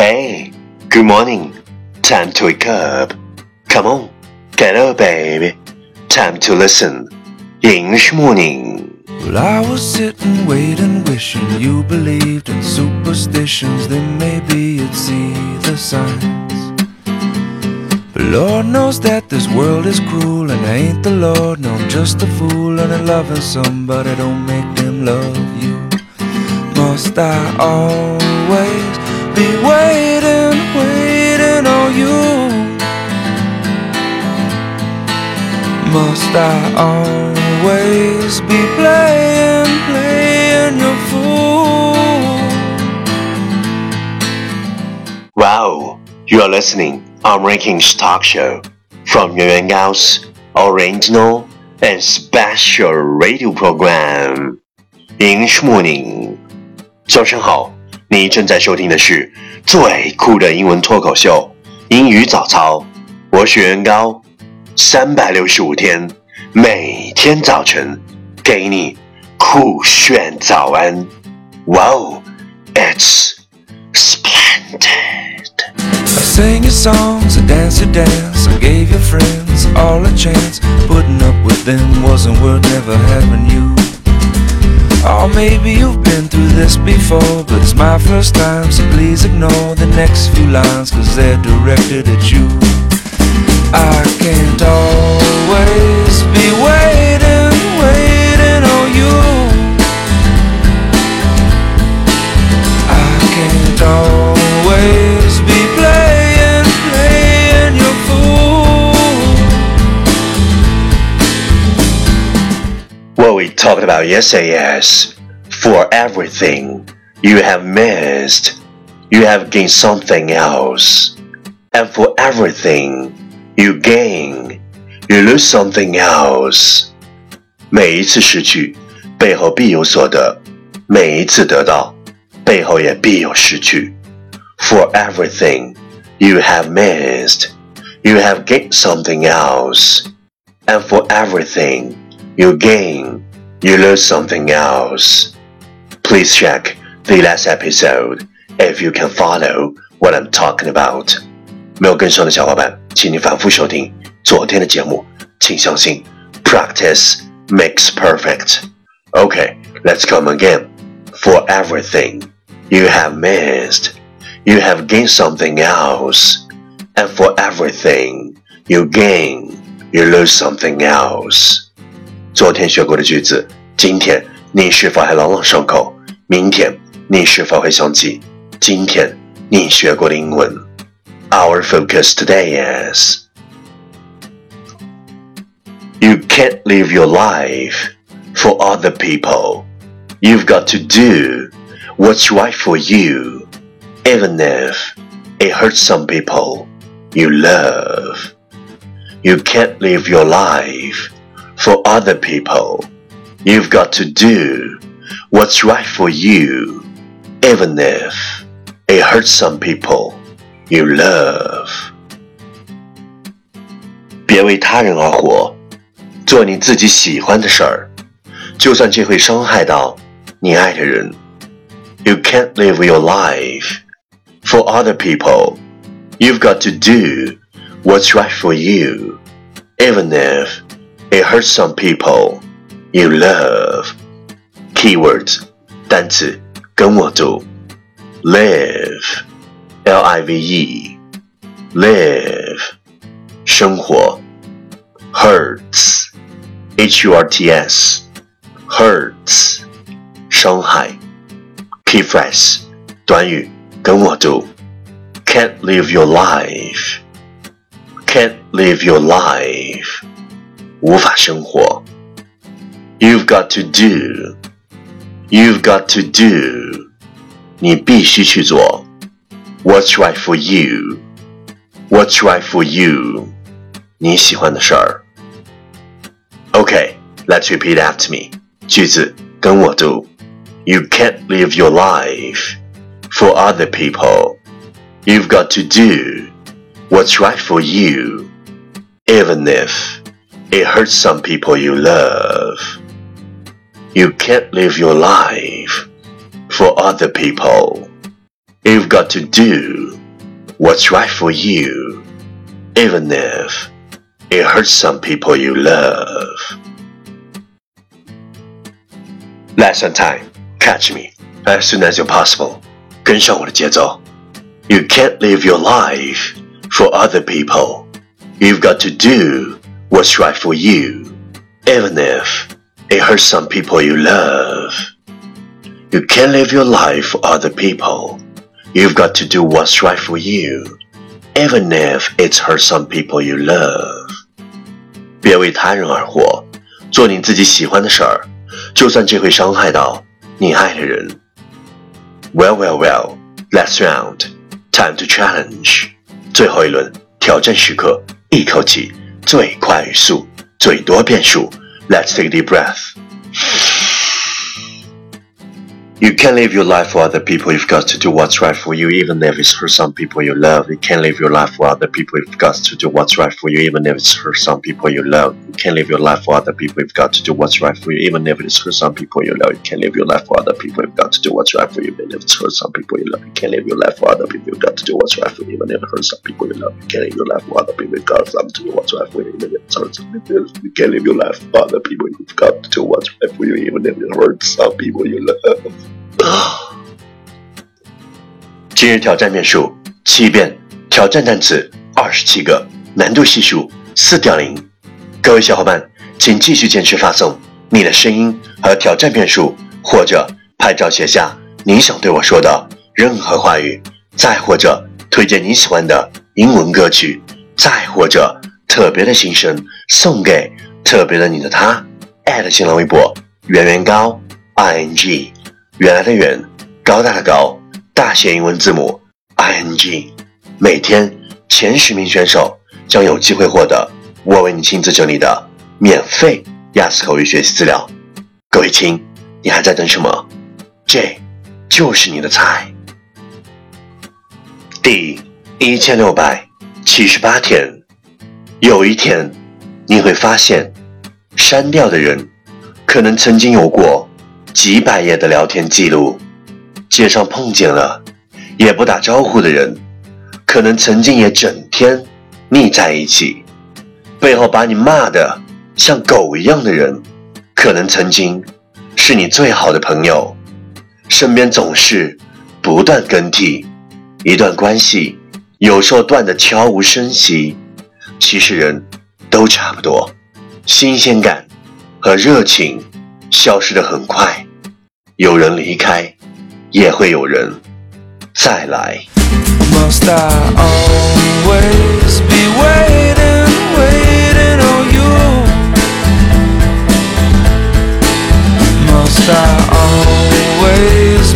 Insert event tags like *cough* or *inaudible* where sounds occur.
Hey, good morning. Time to wake up. Come on, get up, baby. Time to listen. English morning. Well, I was sitting, waiting, wishing you believed in superstitions. Then maybe you'd see the signs. But Lord knows that this world is cruel, and I ain't the Lord. No, I'm just a fool, and I'm loving somebody don't make them love you. Must I always be waiting, waiting on you? Must I always be playing, playing your fool? Wow, you are listening on Rankings Talk Show from Yuan Gao's original and special radio program. English morning. 早上好， 你正在收听的是最酷的英文脱口秀——英语早操。我是袁高，三百六十五天，每天早晨给你酷炫早安。Wow, it's splendid. I sang your songs, I dance your dance, I gave your friends all a chance. Putting up with them wasn't worth never having you. Oh, maybe you've been through this before, but it's my first time, so please ignore the next few lines, cause they're directed at you. I can't always be waiting, talked about yesterday is for everything you have missed, you have gained something else. And for everything you gain, you lose something else. 每一次失去，背后必有所得；每一次得到，背后也必有失去。For everything you have missed, you have gained something else. And for everything you gain, you lose something else. Please check the last episode if you can follow what I'm talking about. 没有跟上的小伙伴，请你反复收听昨天的节目。请相信，practice makes perfect. Okay, let's come again. For everything you have missed, you have gained something else. And for everything you gain, you lose something else. 昨天学过的句子，今天你是否还朗朗上口？明天你是否会想起今天你学过的英文？Our focus today is You can't live your life for other people. You've got to do what's right for you, even if it hurts some people you love. You can't live your life for other people. You've got to do what's right for you, even if it hurts some people you love. 别为他人而活，做你自己喜欢的事儿，就算这会伤害到你爱的人。You can't live your life for other people. You've got to do what's right for you, even if it hurts some people you love. Keywords 单词跟我读，live, L-I-V-E, live 生活，hurts, H-U-R-T-S, hurts 伤害。Key phrase 短语跟我读，can't live your life, can't live your life 无法生活。You've got to do, you've got to do 你必须去做。What's right for you, what's right for you 你喜欢的事儿。Okay, let's repeat after me. 句子跟我读。You can't live your life for other people. You've got to do what's right for you, even if it hurts some people you love. You can't live your life for other people. You've got to do what's right for you, even if it hurts some people you love. Lesson time. Catch me as soon as you're possible. 跟上我的节奏。You can't live your life for other people. You've got to do what's right for you, even if it hurts some people you love. You can't live your life for other people. You've got to do what's right for you, even if it hurts some people you love. 别为他人而活，做你自己喜欢的事儿，就算这会伤害到你爱的人。Well, well, well. Last round, time to challenge. 最后一轮挑战时刻，一口气 最快语速，最多变数。Let's take a deep breath. You can't live your life for other people. You've got to do what's right for you, even if it's for some people you love. You can't live your life for other people. You've got to do what's right for you, even if it's for some people you love. You can't live your life for other people. You've got to do what's right for you, even if it's for some people you love. You can't live your life for other people. You've got to do what's right for you, even if it's for some people you love. You can't live your life for other people. You've got to do what's right for you, even if it's for some people you love. You can't live your life for other people. You've got to do what's right for you, even if it's for some people you love. You can't live your life for other people. You've got to do what's right for you, even if it hurts some people you love. *coughs* 今日挑战面数七遍，挑战单词二十七个，难度系数四点零。各位小伙伴，请继续坚持发送你的声音和挑战遍数，或者拍照写下你想对我说的任何话语，再或者推荐你喜欢的英文歌曲，再或者特别的心声送给特别的你的他。新浪微博圆圆高 i n g。原来的远，高大的高，大写英文字母 I N G。每天前十名选手将有机会获得我为你亲自整理的免费雅思口语学习资料。各位亲，你还在等什么？这就是你的菜。第一千六百七十八天，有一天你会发现，删掉的人可能曾经有过。几百页的聊天记录，街上碰见了也不打招呼的人，可能曾经也整天腻在一起；背后把你骂的像狗一样的人，可能曾经是你最好的朋友。身边总是不断更替，一段关系有时候断的悄无声息。其实人都差不多，新鲜感和热情。消失的很快，有人离开，也会有人再来。Must I always